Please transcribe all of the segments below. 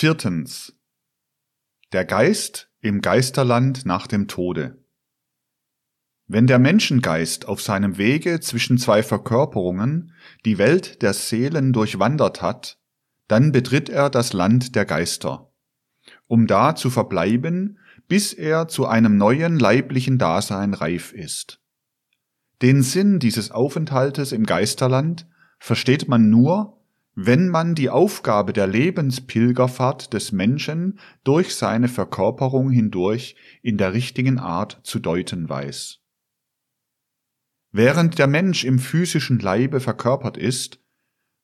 Viertens. Der Geist im Geisterland nach dem Tode. Wenn der Menschengeist auf seinem Wege zwischen zwei Verkörperungen die Welt der Seelen durchwandert hat, dann betritt er das Land der Geister, um da zu verbleiben, bis er zu einem neuen leiblichen Dasein reif ist. Den Sinn dieses Aufenthaltes im Geisterland versteht man nur, wenn man die Aufgabe der Lebenspilgerfahrt des Menschen durch seine Verkörperung hindurch in der richtigen Art zu deuten weiß. Während der Mensch im physischen Leibe verkörpert ist,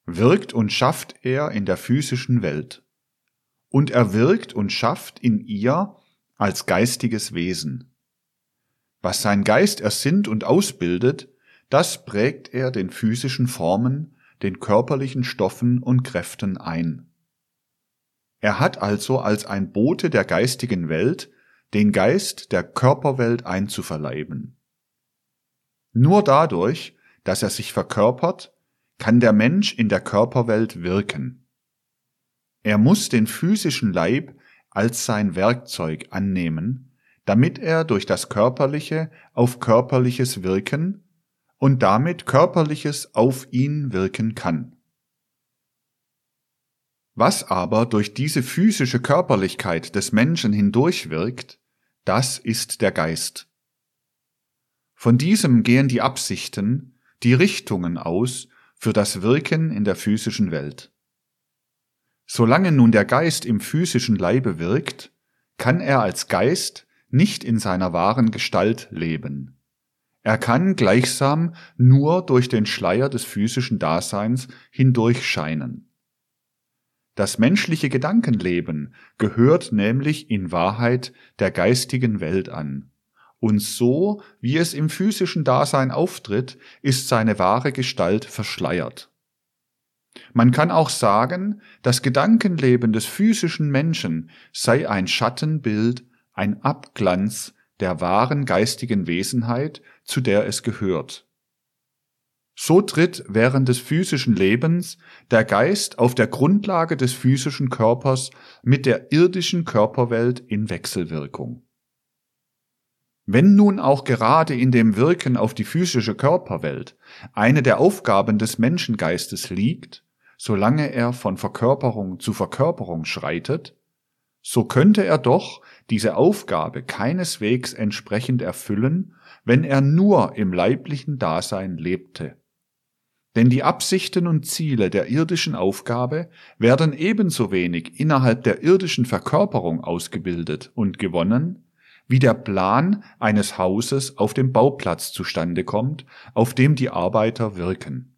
wirkt und schafft er in der physischen Welt. Und er wirkt und schafft in ihr als geistiges Wesen. Was sein Geist ersinnt und ausbildet, das prägt er den physischen Formen, den körperlichen Stoffen und Kräften ein. Er hat also als ein Bote der geistigen Welt den Geist der Körperwelt einzuverleiben. Nur dadurch, dass er sich verkörpert, kann der Mensch in der Körperwelt wirken. Er muss den physischen Leib als sein Werkzeug annehmen, damit er durch das Körperliche auf Körperliches wirken und damit Körperliches auf ihn wirken kann. Was aber durch diese physische Körperlichkeit des Menschen hindurchwirkt, das ist der Geist. Von diesem gehen die Absichten, die Richtungen aus für das Wirken in der physischen Welt. Solange nun der Geist im physischen Leibe wirkt, kann er als Geist nicht in seiner wahren Gestalt leben. Er kann gleichsam nur durch den Schleier des physischen Daseins hindurchscheinen. Das menschliche Gedankenleben gehört nämlich in Wahrheit der geistigen Welt an. Und so, wie es im physischen Dasein auftritt, ist seine wahre Gestalt verschleiert. Man kann auch sagen, das Gedankenleben des physischen Menschen sei ein Schattenbild, ein Abglanz der wahren geistigen Wesenheit, zu der es gehört. So tritt während des physischen Lebens der Geist auf der Grundlage des physischen Körpers mit der irdischen Körperwelt in Wechselwirkung. Wenn nun auch gerade in dem Wirken auf die physische Körperwelt eine der Aufgaben des Menschengeistes liegt, solange er von Verkörperung zu Verkörperung schreitet, so könnte er doch diese Aufgabe keineswegs entsprechend erfüllen, wenn er nur im leiblichen Dasein lebte. Denn die Absichten und Ziele der irdischen Aufgabe werden ebenso wenig innerhalb der irdischen Verkörperung ausgebildet und gewonnen, wie der Plan eines Hauses auf dem Bauplatz zustande kommt, auf dem die Arbeiter wirken.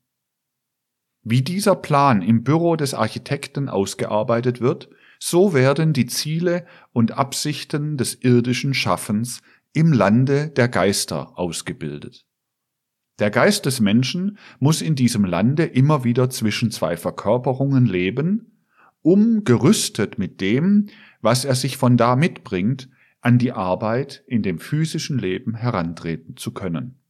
Wie dieser Plan im Büro des Architekten ausgearbeitet wird, so werden die Ziele und Absichten des irdischen Schaffens im Lande der Geister ausgebildet. Der Geist des Menschen muss in diesem Lande immer wieder zwischen zwei Verkörperungen leben, um gerüstet mit dem, was er sich von da mitbringt, an die Arbeit in dem physischen Leben herantreten zu können.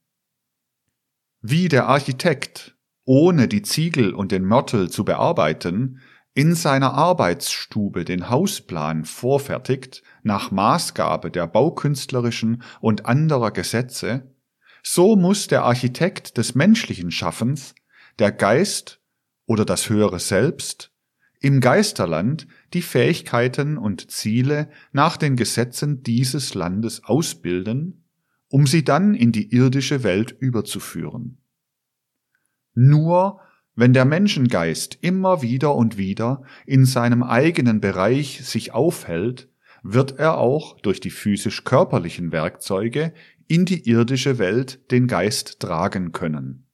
Wie der Architekt, ohne die Ziegel und den Mörtel zu bearbeiten, in seiner Arbeitsstube den Hausplan vorfertigt nach Maßgabe der baukünstlerischen und anderer Gesetze, so muss der Architekt des menschlichen Schaffens, der Geist oder das höhere Selbst, im Geisterland die Fähigkeiten und Ziele nach den Gesetzen dieses Landes ausbilden, um sie dann in die irdische Welt überzuführen. Nur wenn der Menschengeist immer wieder und wieder in seinem eigenen Bereich sich aufhält, wird er auch durch die physisch-körperlichen Werkzeuge in die irdische Welt den Geist tragen können.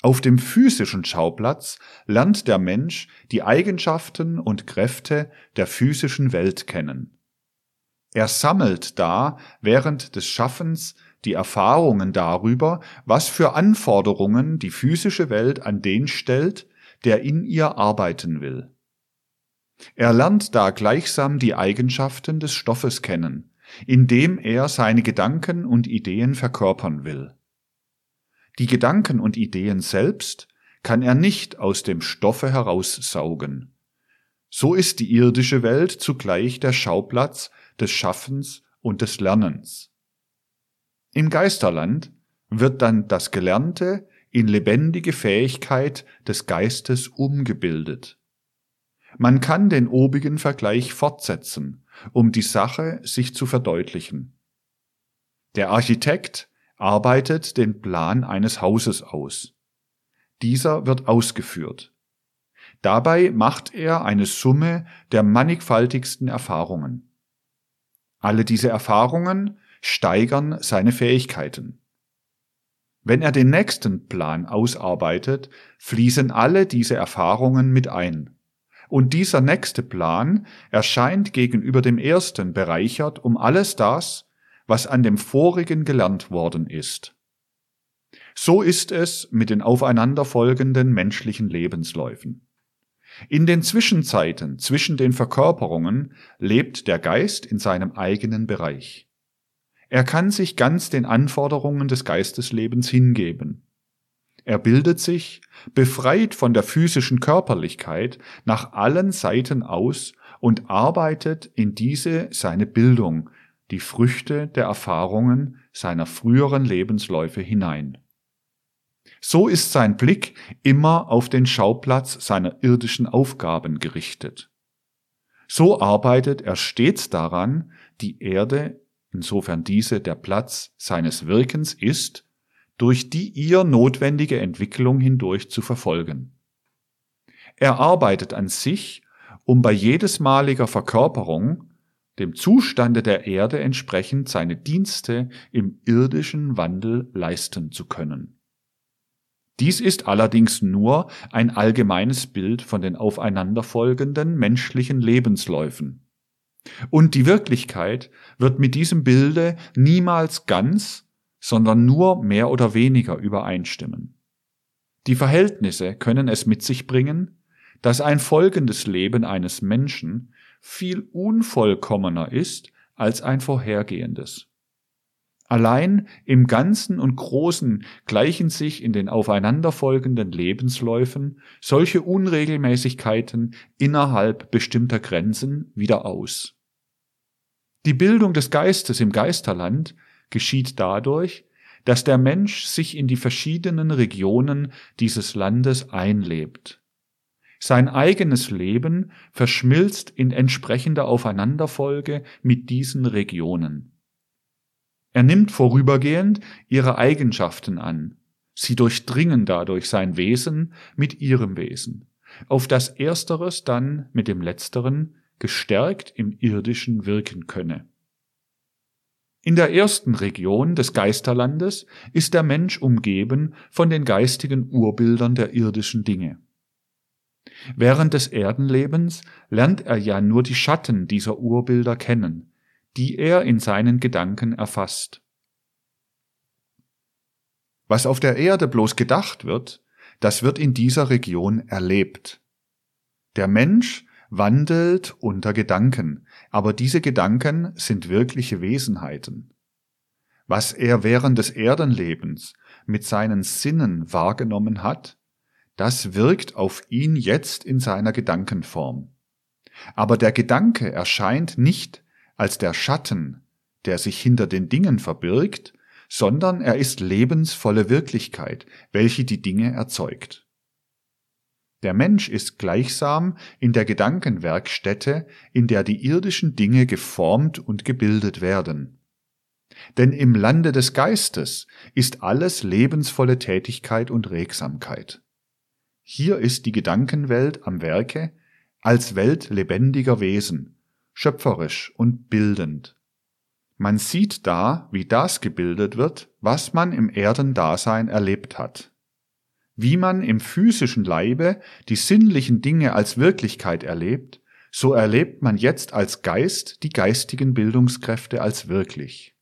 Auf dem physischen Schauplatz lernt der Mensch die Eigenschaften und Kräfte der physischen Welt kennen. Er sammelt da während des Schaffens die Erfahrungen darüber, was für Anforderungen die physische Welt an den stellt, der in ihr arbeiten will. Er lernt da gleichsam die Eigenschaften des Stoffes kennen, indem er seine Gedanken und Ideen verkörpern will. Die Gedanken und Ideen selbst kann er nicht aus dem Stoffe heraussaugen, So ist die irdische Welt zugleich der Schauplatz des Schaffens und des Lernens. Im Geisterland wird dann das Gelernte in lebendige Fähigkeit des Geistes umgebildet. Man kann den obigen Vergleich fortsetzen, um die Sache sich zu verdeutlichen. Der Architekt arbeitet den Plan eines Hauses aus. Dieser wird ausgeführt. Dabei macht er eine Summe der mannigfaltigsten Erfahrungen. Alle diese Erfahrungen steigern seine Fähigkeiten. Wenn er den nächsten Plan ausarbeitet, fließen alle diese Erfahrungen mit ein. Und dieser nächste Plan erscheint gegenüber dem ersten bereichert um alles das, was an dem vorigen gelernt worden ist. So ist es mit den aufeinanderfolgenden menschlichen Lebensläufen. In den Zwischenzeiten zwischen den Verkörperungen lebt der Geist in seinem eigenen Bereich. Er kann sich ganz den Anforderungen des Geisteslebens hingeben. Er bildet sich, befreit von der physischen Körperlichkeit, nach allen Seiten aus und arbeitet in diese seine Bildung, die Früchte der Erfahrungen seiner früheren Lebensläufe hinein. So ist sein Blick immer auf den Schauplatz seiner irdischen Aufgaben gerichtet. So arbeitet er stets daran, die Erde, insofern diese der Platz seines Wirkens ist, durch die ihr notwendige Entwicklung hindurch zu verfolgen. Er arbeitet an sich, um bei jedesmaliger Verkörperung dem Zustande der Erde entsprechend seine Dienste im irdischen Wandel leisten zu können. Dies ist allerdings nur ein allgemeines Bild von den aufeinanderfolgenden menschlichen Lebensläufen. Und die Wirklichkeit wird mit diesem Bilde niemals ganz, sondern nur mehr oder weniger übereinstimmen. Die Verhältnisse können es mit sich bringen, dass ein folgendes Leben eines Menschen viel unvollkommener ist als ein vorhergehendes. Allein im Ganzen und Großen gleichen sich in den aufeinanderfolgenden Lebensläufen solche Unregelmäßigkeiten innerhalb bestimmter Grenzen wieder aus. Die Bildung des Geistes im Geisterland geschieht dadurch, dass der Mensch sich in die verschiedenen Regionen dieses Landes einlebt. Sein eigenes Leben verschmilzt in entsprechender Aufeinanderfolge mit diesen Regionen. Er nimmt vorübergehend ihre Eigenschaften an. Sie durchdringen dadurch sein Wesen mit ihrem Wesen, auf das ersteres dann mit dem letzteren gestärkt im irdischen wirken könne. In der ersten Region des Geisterlandes ist der Mensch umgeben von den geistigen Urbildern der irdischen Dinge. Während des Erdenlebens lernt er ja nur die Schatten dieser Urbilder kennen, die er in seinen Gedanken erfasst. Was auf der Erde bloß gedacht wird, das wird in dieser Region erlebt. Der Mensch wandelt unter Gedanken, aber diese Gedanken sind wirkliche Wesenheiten. Was er während des Erdenlebens mit seinen Sinnen wahrgenommen hat, das wirkt auf ihn jetzt in seiner Gedankenform. Aber der Gedanke erscheint nicht als der Schatten, der sich hinter den Dingen verbirgt, sondern er ist lebensvolle Wirklichkeit, welche die Dinge erzeugt. Der Mensch ist gleichsam in der Gedankenwerkstätte, in der die irdischen Dinge geformt und gebildet werden. Denn im Lande des Geistes ist alles lebensvolle Tätigkeit und Regsamkeit. Hier ist die Gedankenwelt am Werke als Welt lebendiger Wesen, schöpferisch und bildend. Man sieht da, wie das gebildet wird, was man im Erdendasein erlebt hat. Wie man im physischen Leibe die sinnlichen Dinge als Wirklichkeit erlebt, so erlebt man jetzt als Geist die geistigen Bildungskräfte als wirklich.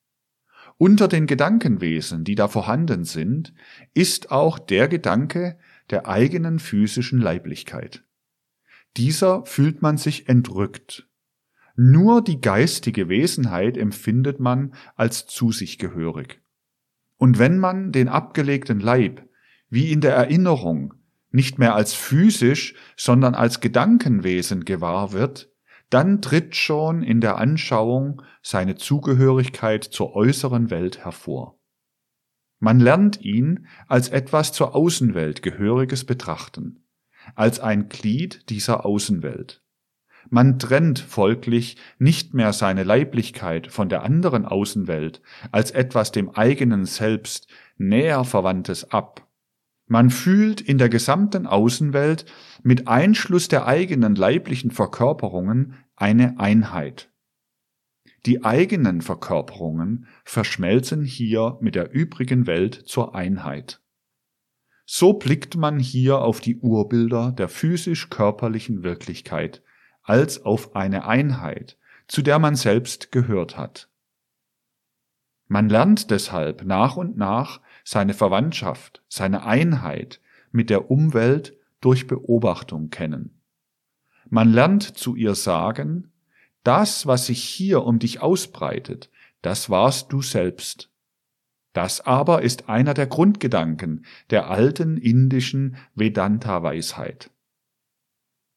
Unter den Gedankenwesen, die da vorhanden sind, ist auch der Gedanke, der eigenen physischen Leiblichkeit. Dieser fühlt man sich entrückt. Nur die geistige Wesenheit empfindet man als zu sich gehörig. Und wenn man den abgelegten Leib, wie in der Erinnerung, nicht mehr als physisch, sondern als Gedankenwesen gewahr wird, dann tritt schon in der Anschauung seine Zugehörigkeit zur äußeren Welt hervor. Man lernt ihn als etwas zur Außenwelt Gehöriges betrachten, als ein Glied dieser Außenwelt. Man trennt folglich nicht mehr seine Leiblichkeit von der anderen Außenwelt als etwas dem eigenen Selbst näher Verwandtes ab. Man fühlt in der gesamten Außenwelt mit Einschluss der eigenen leiblichen Verkörperungen eine Einheit. Die eigenen Verkörperungen verschmelzen hier mit der übrigen Welt zur Einheit. So blickt man hier auf die Urbilder der physisch-körperlichen Wirklichkeit als auf eine Einheit, zu der man selbst gehört hat. Man lernt deshalb nach und nach seine Verwandtschaft, seine Einheit mit der Umwelt durch Beobachtung kennen. Man lernt zu ihr sagen, das, was sich hier um dich ausbreitet, das warst du selbst. Das aber ist einer der Grundgedanken der alten indischen Vedanta-Weisheit.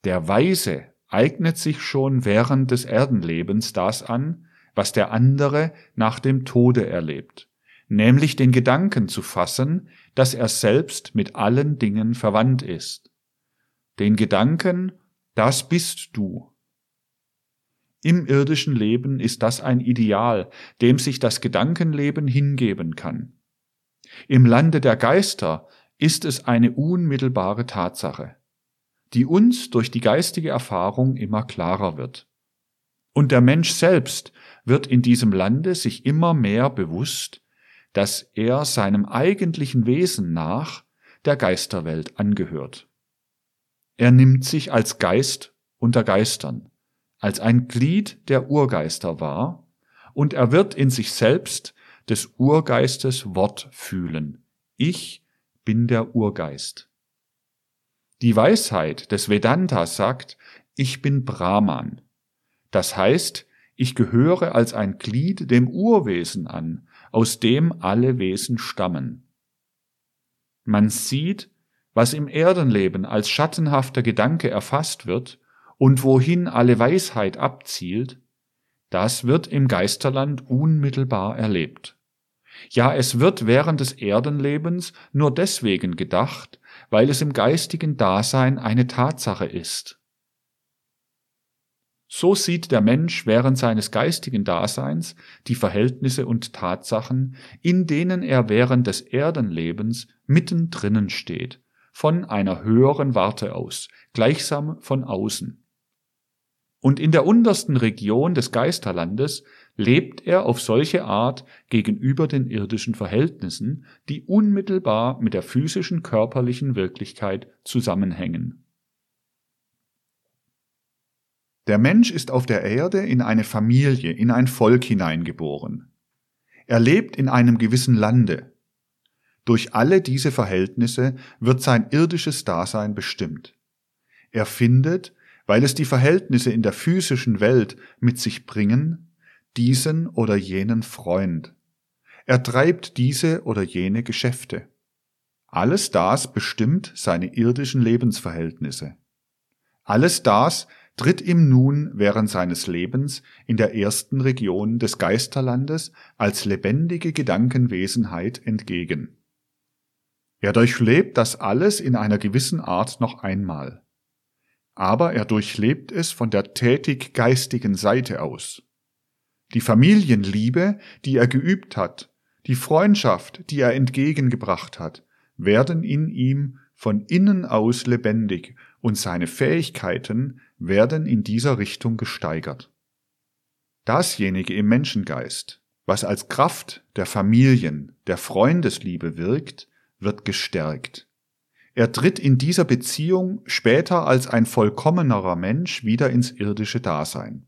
Der Weise eignet sich schon während des Erdenlebens das an, was der andere nach dem Tode erlebt, nämlich den Gedanken zu fassen, dass er selbst mit allen Dingen verwandt ist. Den Gedanken, das bist du. Im irdischen Leben ist das ein Ideal, dem sich das Gedankenleben hingeben kann. Im Lande der Geister ist es eine unmittelbare Tatsache die uns durch die geistige Erfahrung immer klarer wird. Und der Mensch selbst wird in diesem Lande sich immer mehr bewusst, dass er seinem eigentlichen Wesen nach der Geisterwelt angehört. Er nimmt sich als Geist unter Geistern, als ein Glied der Urgeister wahr, und er wird in sich selbst des Urgeistes Wort fühlen. Ich bin der Urgeist. Die Weisheit des Vedanta sagt, ich bin Brahman. Das heißt, ich gehöre als ein Glied dem Urwesen an, aus dem alle Wesen stammen. Man sieht, was im Erdenleben als schattenhafter Gedanke erfasst wird und wohin alle Weisheit abzielt, das wird im Geisterland unmittelbar erlebt. Ja, es wird während des Erdenlebens nur deswegen gedacht, weil es im geistigen Dasein eine Tatsache ist. So sieht der Mensch während seines geistigen Daseins die Verhältnisse und Tatsachen, in denen er während des Erdenlebens mittendrinnen steht, von einer höheren Warte aus, gleichsam von außen. Und in der untersten Region des Geisterlandes lebt er auf solche Art gegenüber den irdischen Verhältnissen, die unmittelbar mit der physischen körperlichen Wirklichkeit zusammenhängen. Der Mensch ist auf der Erde in eine Familie, in ein Volk hineingeboren. Er lebt in einem gewissen Lande. Durch alle diese Verhältnisse wird sein irdisches Dasein bestimmt. Er findet, weil es die Verhältnisse in der physischen Welt mit sich bringen, diesen oder jenen Freund. Er treibt diese oder jene Geschäfte. Alles das bestimmt seine irdischen Lebensverhältnisse. Alles das tritt ihm nun während seines Lebens in der ersten Region des Geisterlandes als lebendige Gedankenwesenheit entgegen. Er durchlebt das alles in einer gewissen Art noch einmal. Aber er durchlebt es von der tätig geistigen Seite aus. Die Familienliebe, die er geübt hat, die Freundschaft, die er entgegengebracht hat, werden in ihm von innen aus lebendig und seine Fähigkeiten werden in dieser Richtung gesteigert. Dasjenige im Menschengeist, was als Kraft der Familien, der Freundesliebe wirkt, wird gestärkt. Er tritt in dieser Beziehung später als ein vollkommenerer Mensch wieder ins irdische Dasein.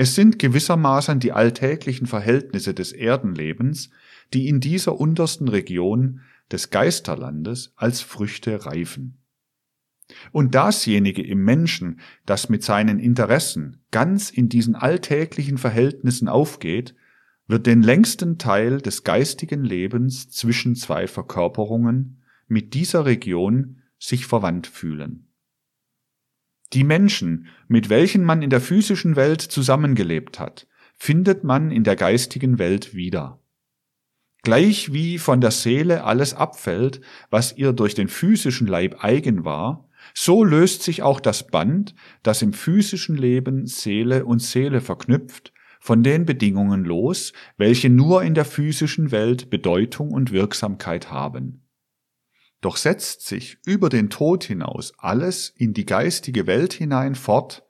Es sind gewissermaßen die alltäglichen Verhältnisse des Erdenlebens, die in dieser untersten Region des Geisterlandes als Früchte reifen. Und dasjenige im Menschen, das mit seinen Interessen ganz in diesen alltäglichen Verhältnissen aufgeht, wird den längsten Teil des geistigen Lebens zwischen zwei Verkörperungen mit dieser Region sich verwandt fühlen. Die Menschen, mit welchen man in der physischen Welt zusammengelebt hat, findet man in der geistigen Welt wieder. Gleich wie von der Seele alles abfällt, was ihr durch den physischen Leib eigen war, so löst sich auch das Band, das im physischen Leben Seele und Seele verknüpft, von den Bedingungen los, welche nur in der physischen Welt Bedeutung und Wirksamkeit haben. Doch setzt sich über den Tod hinaus alles in die geistige Welt hinein fort,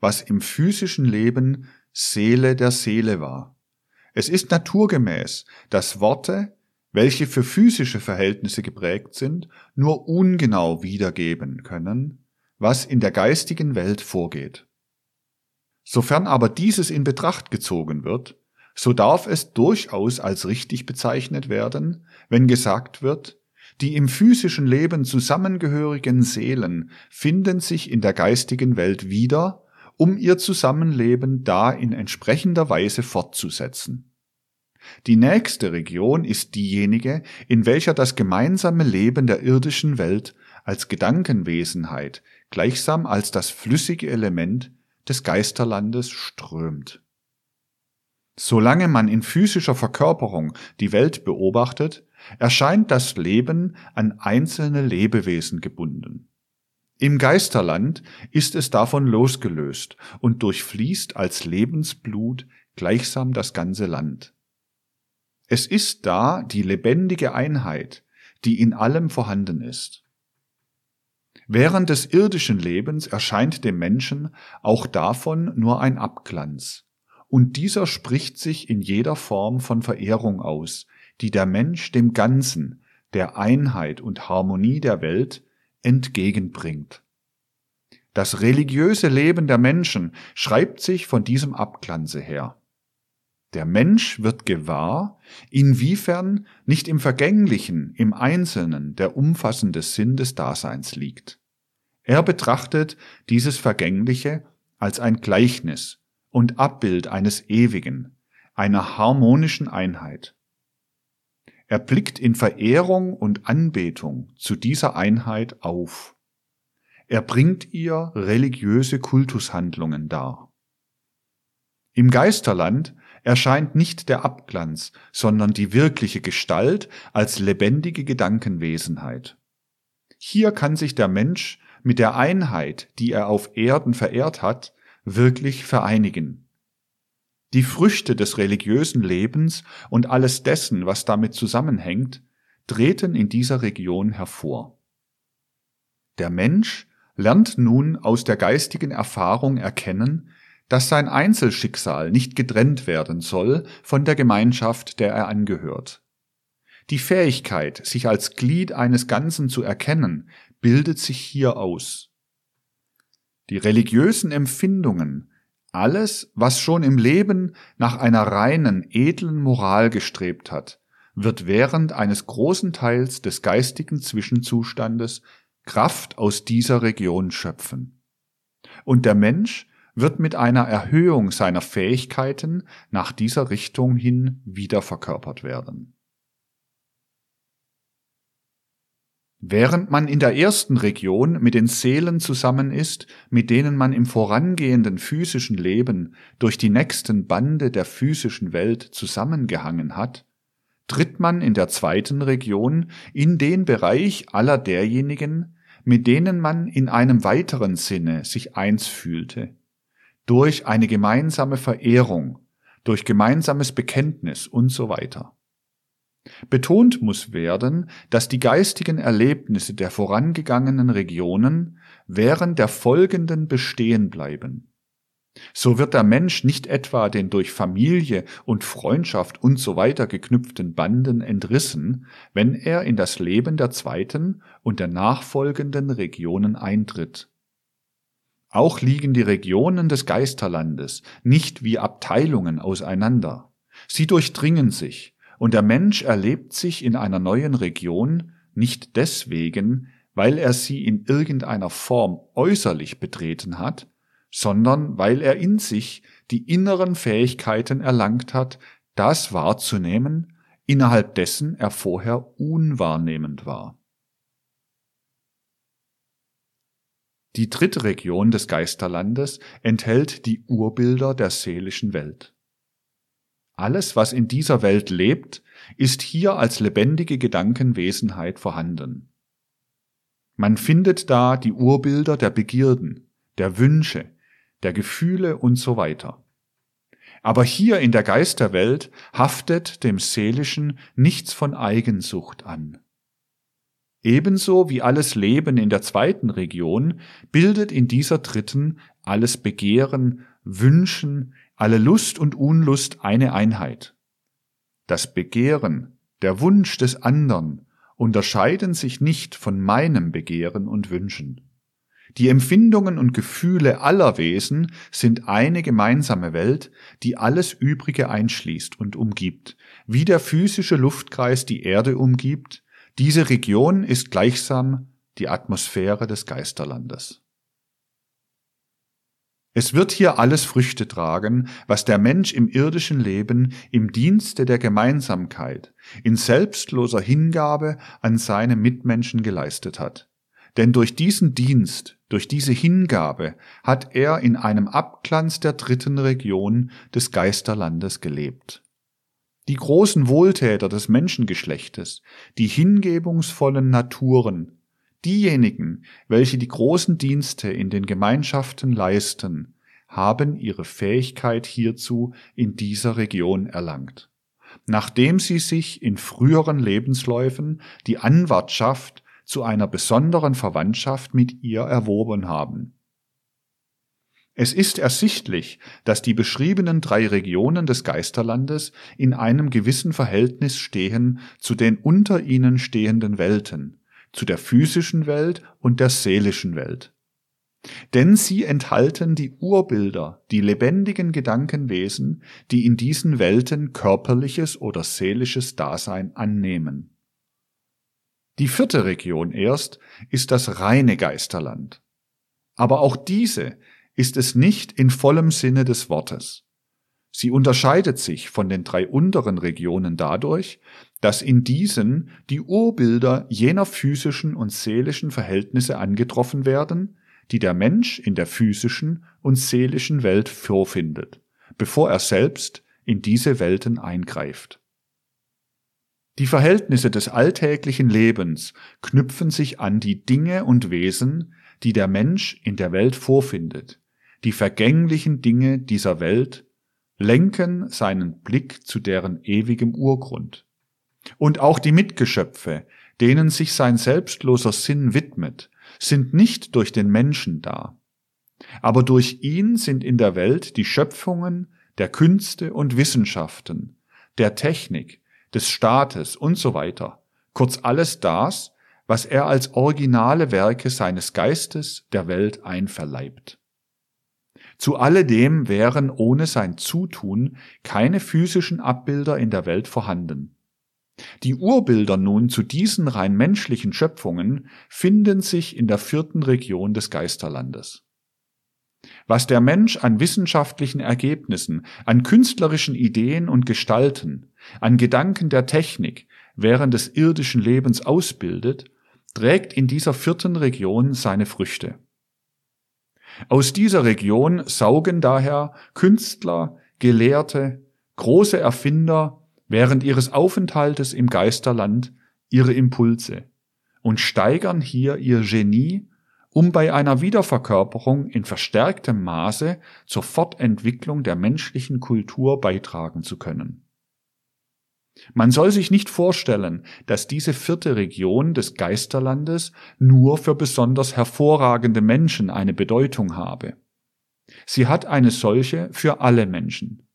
was im physischen Leben Seele der Seele war. Es ist naturgemäß, dass Worte, welche für physische Verhältnisse geprägt sind, nur ungenau wiedergeben können, was in der geistigen Welt vorgeht. Sofern aber dieses in Betracht gezogen wird, so darf es durchaus als richtig bezeichnet werden, wenn gesagt wird, die im physischen Leben zusammengehörigen Seelen finden sich in der geistigen Welt wieder um ihr Zusammenleben da in entsprechender Weise fortzusetzen. Die nächste Region ist diejenige, in welcher das gemeinsame Leben der irdischen Welt als Gedankenwesenheit gleichsam als das flüssige Element des Geisterlandes strömt. Solange man in physischer Verkörperung die Welt beobachtet, erscheint das Leben an einzelne Lebewesen gebunden. Im Geisterland ist es davon losgelöst und durchfließt als Lebensblut gleichsam das ganze Land. Es ist da die lebendige Einheit, die in allem vorhanden ist. Während des irdischen Lebens erscheint dem Menschen auch davon nur ein Abglanz, und dieser spricht sich in jeder Form von Verehrung aus, die der Mensch dem Ganzen, der Einheit und Harmonie der Welt entgegenbringt. Das religiöse Leben der Menschen schreibt sich von diesem Abglanze her. Der Mensch wird gewahr, inwiefern nicht im Vergänglichen, im Einzelnen der umfassende Sinn des Daseins liegt. Er betrachtet dieses Vergängliche als ein Gleichnis und Abbild eines Ewigen, einer harmonischen Einheit. Er blickt in Verehrung und Anbetung zu dieser Einheit auf. Er bringt ihr religiöse Kultushandlungen dar. Im Geisterland erscheint nicht der Abglanz, sondern die wirkliche Gestalt als lebendige Gedankenwesenheit. Hier kann sich der Mensch mit der Einheit, die er auf Erden verehrt hat, wirklich vereinigen. Die Früchte des religiösen Lebens und alles dessen, was damit zusammenhängt, treten in dieser Region hervor. Der Mensch lernt nun aus der geistigen Erfahrung erkennen, dass sein Einzelschicksal nicht getrennt werden soll von der Gemeinschaft, der er angehört. Die Fähigkeit, sich als Glied eines Ganzen zu erkennen, bildet sich hier aus. Die religiösen Empfindungen alles, was schon im Leben nach einer reinen, edlen Moral gestrebt hat, wird während eines großen Teils des geistigen Zwischenzustandes Kraft aus dieser Region schöpfen. Und der Mensch wird mit einer Erhöhung seiner Fähigkeiten nach dieser Richtung hin wieder verkörpert werden. Während man in der ersten Region mit den Seelen zusammen ist, mit denen man im vorangehenden physischen Leben durch die nächsten Bande der physischen Welt zusammengehangen hat, tritt man in der zweiten Region in den Bereich aller derjenigen, mit denen man in einem weiteren Sinne sich eins fühlte, durch eine gemeinsame Verehrung, durch gemeinsames Bekenntnis und so weiter. Betont muss werden, dass die geistigen Erlebnisse der vorangegangenen Regionen während der folgenden bestehen bleiben. So wird der Mensch nicht etwa den durch Familie und Freundschaft und so weiter geknüpften Banden entrissen, wenn er in das Leben der zweiten und der nachfolgenden Regionen eintritt. Auch liegen die Regionen des Geisterlandes nicht wie Abteilungen auseinander. Sie durchdringen sich, und der Mensch erlebt sich in einer neuen Region nicht deswegen, weil er sie in irgendeiner Form äußerlich betreten hat, sondern weil er in sich die inneren Fähigkeiten erlangt hat, das wahrzunehmen, innerhalb dessen er vorher unwahrnehmend war. Die dritte Region des Geisterlandes enthält die Urbilder der seelischen Welt. Alles, was in dieser Welt lebt, ist hier als lebendige Gedankenwesenheit vorhanden. Man findet da die Urbilder der Begierden, der Wünsche, der Gefühle und so weiter. Aber hier in der Geisterwelt haftet dem Seelischen nichts von Eigensucht an. Ebenso wie alles Leben in der zweiten Region bildet in dieser dritten alles Begehren, Wünschen, alle Lust und Unlust eine Einheit. Das Begehren, der Wunsch des anderen unterscheiden sich nicht von meinem Begehren und Wünschen. Die Empfindungen und Gefühle aller Wesen sind eine gemeinsame Welt, die alles Übrige einschließt und umgibt, wie der physische Luftkreis die Erde umgibt, diese Region ist gleichsam die Atmosphäre des Geisterlandes. Es wird hier alles Früchte tragen, was der Mensch im irdischen Leben im Dienste der Gemeinsamkeit, in selbstloser Hingabe an seine Mitmenschen geleistet hat. Denn durch diesen Dienst, durch diese Hingabe hat er in einem Abglanz der dritten Region des Geisterlandes gelebt. Die großen Wohltäter des Menschengeschlechtes, die hingebungsvollen Naturen, diejenigen, welche die großen Dienste in den Gemeinschaften leisten, haben ihre Fähigkeit hierzu in dieser Region erlangt. Nachdem sie sich in früheren Lebensläufen die Anwartschaft zu einer besonderen Verwandtschaft mit ihr erworben haben. Es ist ersichtlich, dass die beschriebenen drei Regionen des Geisterlandes in einem gewissen Verhältnis stehen zu den unter ihnen stehenden Welten, zu der physischen Welt und der seelischen Welt. Denn sie enthalten die Urbilder, die lebendigen Gedankenwesen, die in diesen Welten körperliches oder seelisches Dasein annehmen. Die vierte Region erst ist das reine Geisterland. Aber auch diese ist es nicht in vollem Sinne des Wortes. Sie unterscheidet sich von den drei unteren Regionen dadurch, dass in diesen die Urbilder jener physischen und seelischen Verhältnisse angetroffen werden, die der Mensch in der physischen und seelischen Welt vorfindet, bevor er selbst in diese Welten eingreift. Die Verhältnisse des alltäglichen Lebens knüpfen sich an die Dinge und Wesen, die der Mensch in der Welt vorfindet, die vergänglichen Dinge dieser Welt, lenken seinen Blick zu deren ewigem Urgrund. Und auch die Mitgeschöpfe, denen sich sein selbstloser Sinn widmet, sind nicht durch den Menschen da. Aber durch ihn sind in der Welt die Schöpfungen der Künste und Wissenschaften, der Technik, des Staates und so weiter, kurz alles das, was er als originale Werke seines Geistes der Welt einverleibt. Zu alledem wären ohne sein Zutun keine physischen Abbilder in der Welt vorhanden. Die Urbilder nun zu diesen rein menschlichen Schöpfungen finden sich in der vierten Region des Geisterlandes. Was der Mensch an wissenschaftlichen Ergebnissen, an künstlerischen Ideen und Gestalten, an Gedanken der Technik während des irdischen Lebens ausbildet, trägt in dieser vierten Region seine Früchte. Aus dieser Region saugen daher Künstler, Gelehrte, große Erfinder während ihres Aufenthaltes im Geisterland ihre Impulse und steigern hier ihr Genie, um bei einer Wiederverkörperung in verstärktem Maße zur Fortentwicklung der menschlichen Kultur beitragen zu können. Man soll sich nicht vorstellen, dass diese vierte Region des Geisterlandes nur für besonders hervorragende Menschen eine Bedeutung habe. Sie hat eine solche für alle Menschen.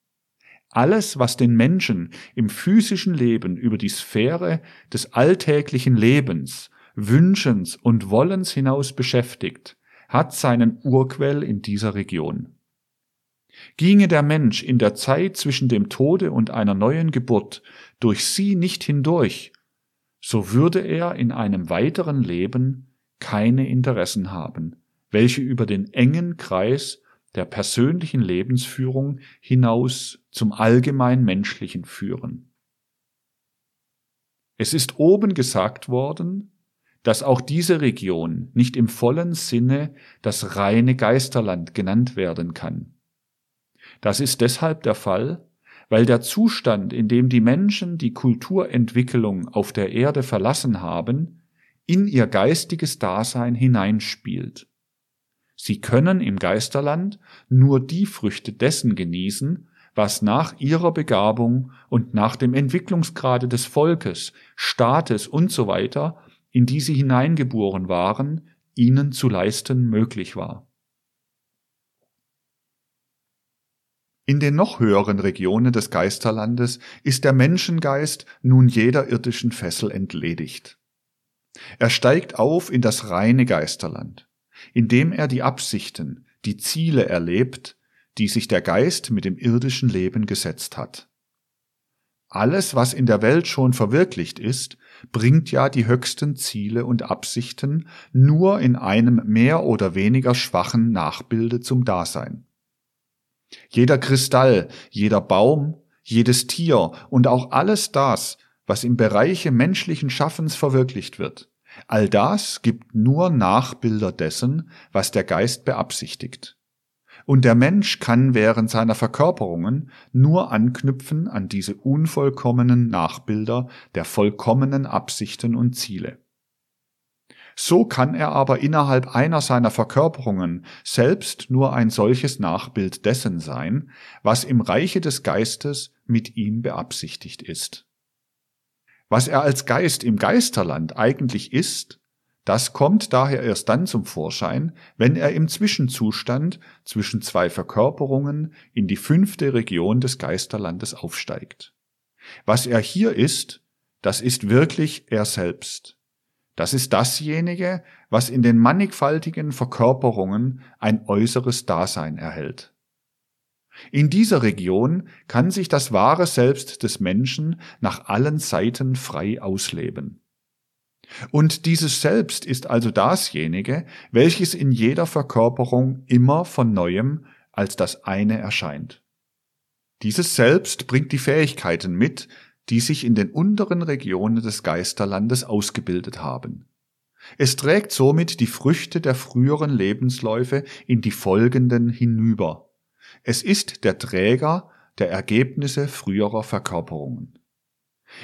Alles, was den Menschen im physischen Leben über die Sphäre des alltäglichen Lebens, Wünschens und Wollens hinaus beschäftigt, hat seinen Urquell in dieser Region. Ginge der Mensch in der Zeit zwischen dem Tode und einer neuen Geburt durch sie nicht hindurch, so würde er in einem weiteren Leben keine Interessen haben, welche über den engen Kreis der persönlichen Lebensführung hinaus zum allgemein menschlichen führen. Es ist oben gesagt worden, dass auch diese Region nicht im vollen Sinne das reine Geisterland genannt werden kann. Das ist deshalb der Fall, weil der Zustand, in dem die Menschen die Kulturentwicklung auf der Erde verlassen haben, in ihr geistiges Dasein hineinspielt. Sie können im Geisterland nur die Früchte dessen genießen, was nach ihrer Begabung und nach dem Entwicklungsgrade des Volkes, Staates und so weiter, in die sie hineingeboren waren, ihnen zu leisten möglich war. In den noch höheren Regionen des Geisterlandes ist der Menschengeist nun jeder irdischen Fessel entledigt. Er steigt auf in das reine Geisterland, indem er die Absichten, die Ziele erlebt, die sich der Geist mit dem irdischen Leben gesetzt hat. Alles, was in der Welt schon verwirklicht ist, bringt ja die höchsten Ziele und Absichten nur in einem mehr oder weniger schwachen Nachbilde zum Dasein. Jeder Kristall, jeder Baum, jedes Tier und auch alles das, was im Bereiche menschlichen Schaffens verwirklicht wird, all das gibt nur Nachbilder dessen, was der Geist beabsichtigt. Und der Mensch kann während seiner Verkörperungen nur anknüpfen an diese unvollkommenen Nachbilder der vollkommenen Absichten und Ziele. So kann er aber innerhalb einer seiner Verkörperungen selbst nur ein solches Nachbild dessen sein, was im Reiche des Geistes mit ihm beabsichtigt ist. Was er als Geist im Geisterland eigentlich ist, das kommt daher erst dann zum Vorschein, wenn er im Zwischenzustand zwischen zwei Verkörperungen in die fünfte Region des Geisterlandes aufsteigt. Was er hier ist, das ist wirklich er selbst. Das ist dasjenige, was in den mannigfaltigen Verkörperungen ein äußeres Dasein erhält. In dieser Region kann sich das wahre Selbst des Menschen nach allen Seiten frei ausleben. Und dieses Selbst ist also dasjenige, welches in jeder Verkörperung immer von neuem als das eine erscheint. Dieses Selbst bringt die Fähigkeiten mit, die sich in den unteren Regionen des Geisterlandes ausgebildet haben. Es trägt somit die Früchte der früheren Lebensläufe in die folgenden hinüber. Es ist der Träger der Ergebnisse früherer Verkörperungen.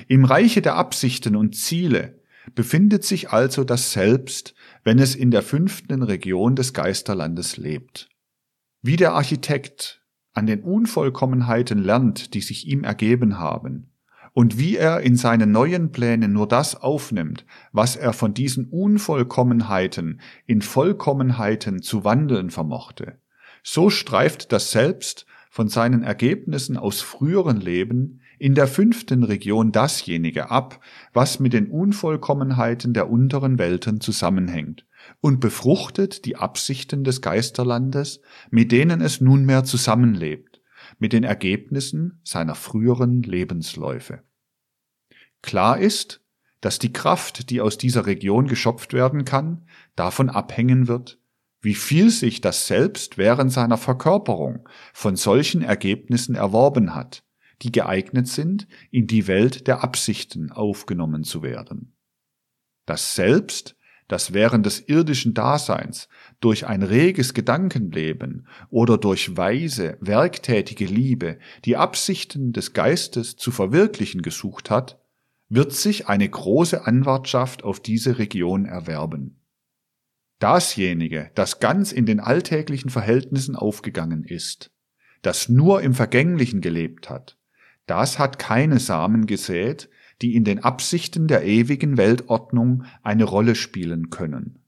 Im Reiche der Absichten und Ziele befindet sich also das Selbst, wenn es in der fünften Region des Geisterlandes lebt. Wie der Architekt an den Unvollkommenheiten lernt, die sich ihm ergeben haben, und wie er in seinen neuen Plänen nur das aufnimmt, was er von diesen Unvollkommenheiten in Vollkommenheiten zu wandeln vermochte, so streift das Selbst von seinen Ergebnissen aus früheren Leben in der fünften Region dasjenige ab, was mit den Unvollkommenheiten der unteren Welten zusammenhängt und befruchtet die Absichten des Geisterlandes, mit denen es nunmehr zusammenlebt mit den Ergebnissen seiner früheren Lebensläufe. Klar ist, dass die Kraft, die aus dieser Region geschöpft werden kann, davon abhängen wird, wie viel sich das Selbst während seiner Verkörperung von solchen Ergebnissen erworben hat, die geeignet sind, in die Welt der Absichten aufgenommen zu werden. Das Selbst das während des irdischen Daseins durch ein reges Gedankenleben oder durch weise, werktätige Liebe die Absichten des Geistes zu verwirklichen gesucht hat, wird sich eine große Anwartschaft auf diese Region erwerben. Dasjenige, das ganz in den alltäglichen Verhältnissen aufgegangen ist, das nur im Vergänglichen gelebt hat, das hat keine Samen gesät, die in den Absichten der ewigen Weltordnung eine Rolle spielen können.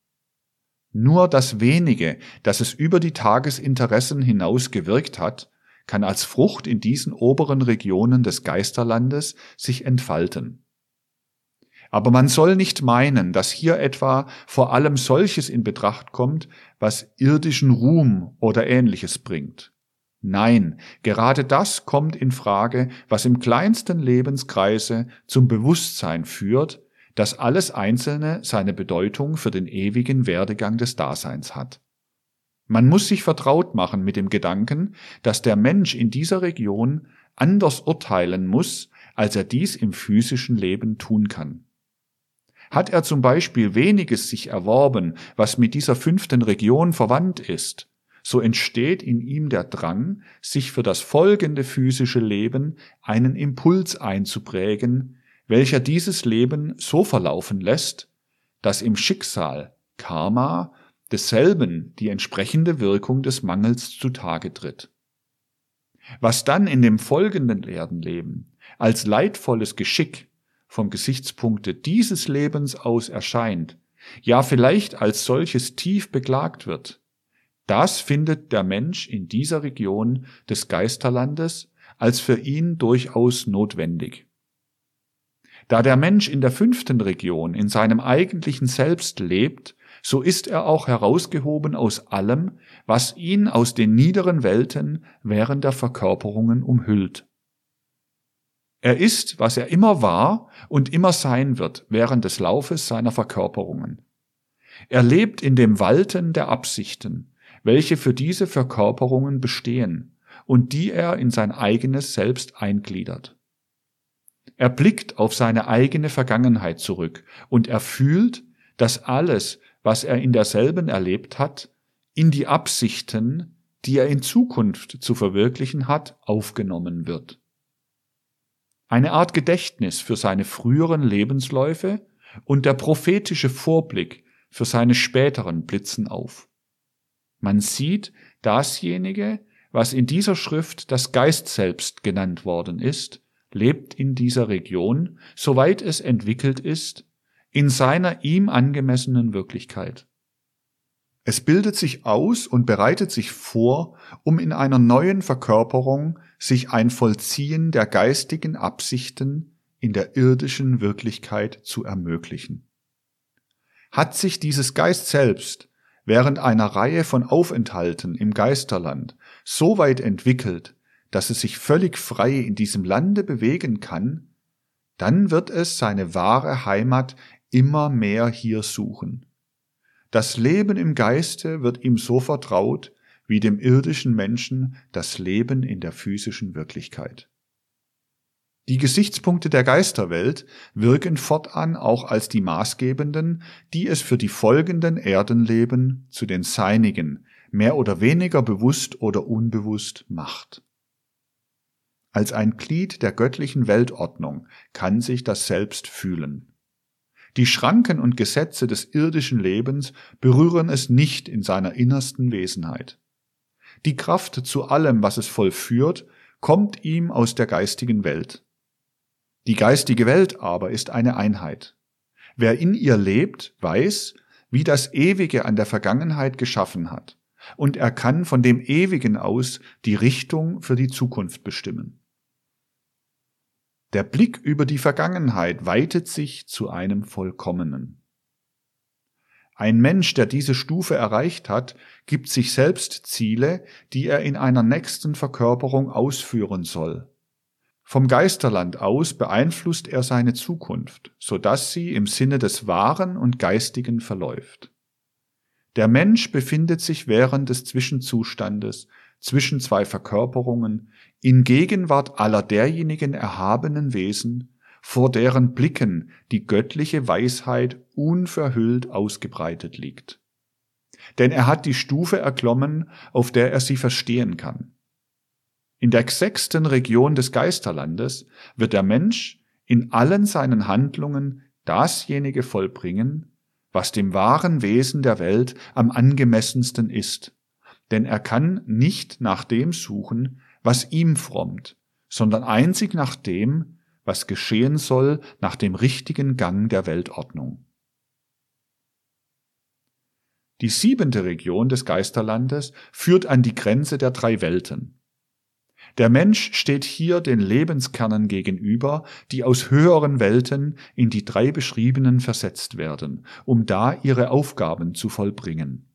Nur das wenige, das es über die Tagesinteressen hinaus gewirkt hat, kann als Frucht in diesen oberen Regionen des Geisterlandes sich entfalten. Aber man soll nicht meinen, dass hier etwa vor allem solches in Betracht kommt, was irdischen Ruhm oder ähnliches bringt. Nein, gerade das kommt in Frage, was im kleinsten Lebenskreise zum Bewusstsein führt, dass alles Einzelne seine Bedeutung für den ewigen Werdegang des Daseins hat. Man muss sich vertraut machen mit dem Gedanken, dass der Mensch in dieser Region anders urteilen muss, als er dies im physischen Leben tun kann. Hat er zum Beispiel weniges sich erworben, was mit dieser fünften Region verwandt ist, so entsteht in ihm der Drang, sich für das folgende physische Leben einen Impuls einzuprägen, welcher dieses Leben so verlaufen lässt, dass im Schicksal, Karma, desselben die entsprechende Wirkung des Mangels zutage tritt. Was dann in dem folgenden Erdenleben als leidvolles Geschick vom Gesichtspunkte dieses Lebens aus erscheint, ja vielleicht als solches tief beklagt wird, das findet der Mensch in dieser Region des Geisterlandes als für ihn durchaus notwendig. Da der Mensch in der fünften Region in seinem eigentlichen Selbst lebt, so ist er auch herausgehoben aus allem, was ihn aus den niederen Welten während der Verkörperungen umhüllt. Er ist, was er immer war und immer sein wird während des Laufes seiner Verkörperungen. Er lebt in dem Walten der Absichten, welche für diese Verkörperungen bestehen und die er in sein eigenes Selbst eingliedert. Er blickt auf seine eigene Vergangenheit zurück und er fühlt, dass alles, was er in derselben erlebt hat, in die Absichten, die er in Zukunft zu verwirklichen hat, aufgenommen wird. Eine Art Gedächtnis für seine früheren Lebensläufe und der prophetische Vorblick für seine späteren Blitzen auf. Man sieht dasjenige, was in dieser Schrift das Geist selbst genannt worden ist, lebt in dieser Region, soweit es entwickelt ist, in seiner ihm angemessenen Wirklichkeit. Es bildet sich aus und bereitet sich vor, um in einer neuen Verkörperung sich ein Vollziehen der geistigen Absichten in der irdischen Wirklichkeit zu ermöglichen. Hat sich dieses Geist selbst während einer Reihe von Aufenthalten im Geisterland so weit entwickelt, dass es sich völlig frei in diesem Lande bewegen kann, dann wird es seine wahre Heimat immer mehr hier suchen. Das Leben im Geiste wird ihm so vertraut, wie dem irdischen Menschen das Leben in der physischen Wirklichkeit. Die Gesichtspunkte der Geisterwelt wirken fortan auch als die maßgebenden, die es für die folgenden Erdenleben zu den seinigen, mehr oder weniger bewusst oder unbewusst macht. Als ein Glied der göttlichen Weltordnung kann sich das Selbst fühlen. Die Schranken und Gesetze des irdischen Lebens berühren es nicht in seiner innersten Wesenheit. Die Kraft zu allem, was es vollführt, kommt ihm aus der geistigen Welt. Die geistige Welt aber ist eine Einheit. Wer in ihr lebt, weiß, wie das Ewige an der Vergangenheit geschaffen hat, und er kann von dem Ewigen aus die Richtung für die Zukunft bestimmen. Der Blick über die Vergangenheit weitet sich zu einem Vollkommenen. Ein Mensch, der diese Stufe erreicht hat, gibt sich selbst Ziele, die er in einer nächsten Verkörperung ausführen soll. Vom Geisterland aus beeinflusst er seine Zukunft, so dass sie im Sinne des Wahren und Geistigen verläuft. Der Mensch befindet sich während des Zwischenzustandes zwischen zwei Verkörperungen in Gegenwart aller derjenigen erhabenen Wesen, vor deren Blicken die göttliche Weisheit unverhüllt ausgebreitet liegt. Denn er hat die Stufe erklommen, auf der er sie verstehen kann. In der sechsten Region des Geisterlandes wird der Mensch in allen seinen Handlungen dasjenige vollbringen, was dem wahren Wesen der Welt am angemessensten ist, denn er kann nicht nach dem suchen, was ihm frommt, sondern einzig nach dem, was geschehen soll nach dem richtigen Gang der Weltordnung. Die siebente Region des Geisterlandes führt an die Grenze der drei Welten. Der Mensch steht hier den Lebenskernen gegenüber, die aus höheren Welten in die drei beschriebenen versetzt werden, um da ihre Aufgaben zu vollbringen.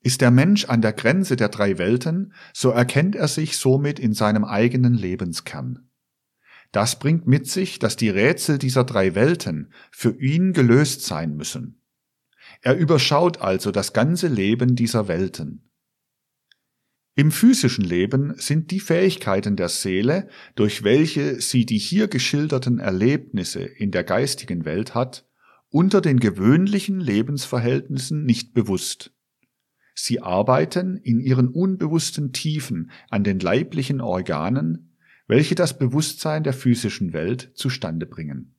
Ist der Mensch an der Grenze der drei Welten, so erkennt er sich somit in seinem eigenen Lebenskern. Das bringt mit sich, dass die Rätsel dieser drei Welten für ihn gelöst sein müssen. Er überschaut also das ganze Leben dieser Welten. Im physischen Leben sind die Fähigkeiten der Seele, durch welche sie die hier geschilderten Erlebnisse in der geistigen Welt hat, unter den gewöhnlichen Lebensverhältnissen nicht bewusst. Sie arbeiten in ihren unbewussten Tiefen an den leiblichen Organen, welche das Bewusstsein der physischen Welt zustande bringen.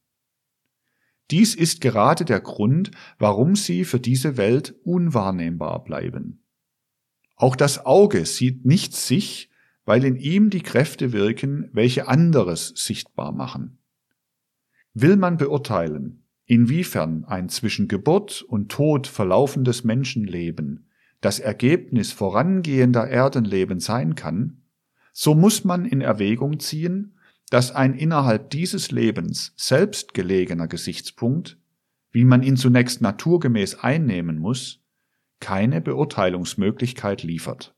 Dies ist gerade der Grund, warum sie für diese Welt unwahrnehmbar bleiben. Auch das Auge sieht nicht sich, weil in ihm die Kräfte wirken, welche anderes sichtbar machen. Will man beurteilen, inwiefern ein zwischen Geburt und Tod verlaufendes Menschenleben das Ergebnis vorangehender Erdenleben sein kann, so muss man in Erwägung ziehen, dass ein innerhalb dieses Lebens selbst gelegener Gesichtspunkt, wie man ihn zunächst naturgemäß einnehmen muss, keine Beurteilungsmöglichkeit liefert.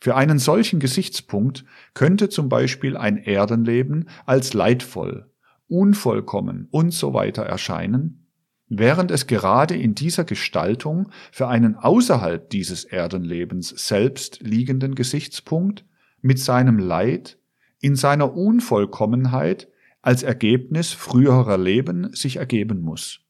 Für einen solchen Gesichtspunkt könnte zum Beispiel ein Erdenleben als leidvoll, unvollkommen und so weiter erscheinen, während es gerade in dieser Gestaltung für einen außerhalb dieses Erdenlebens selbst liegenden Gesichtspunkt mit seinem Leid in seiner Unvollkommenheit als Ergebnis früherer Leben sich ergeben muss.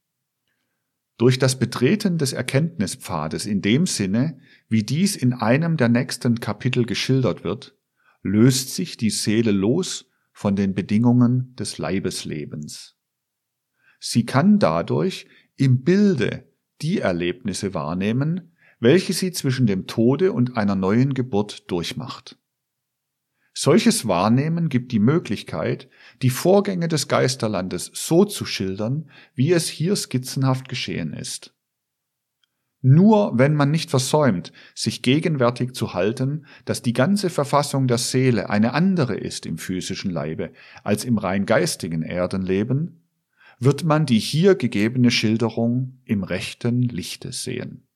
Durch das Betreten des Erkenntnispfades in dem Sinne, wie dies in einem der nächsten Kapitel geschildert wird, löst sich die Seele los von den Bedingungen des Leibeslebens. Sie kann dadurch im Bilde die Erlebnisse wahrnehmen, welche sie zwischen dem Tode und einer neuen Geburt durchmacht. Solches Wahrnehmen gibt die Möglichkeit, die Vorgänge des Geisterlandes so zu schildern, wie es hier skizzenhaft geschehen ist. Nur wenn man nicht versäumt, sich gegenwärtig zu halten, dass die ganze Verfassung der Seele eine andere ist im physischen Leibe als im rein geistigen Erdenleben, wird man die hier gegebene Schilderung im rechten Lichte sehen.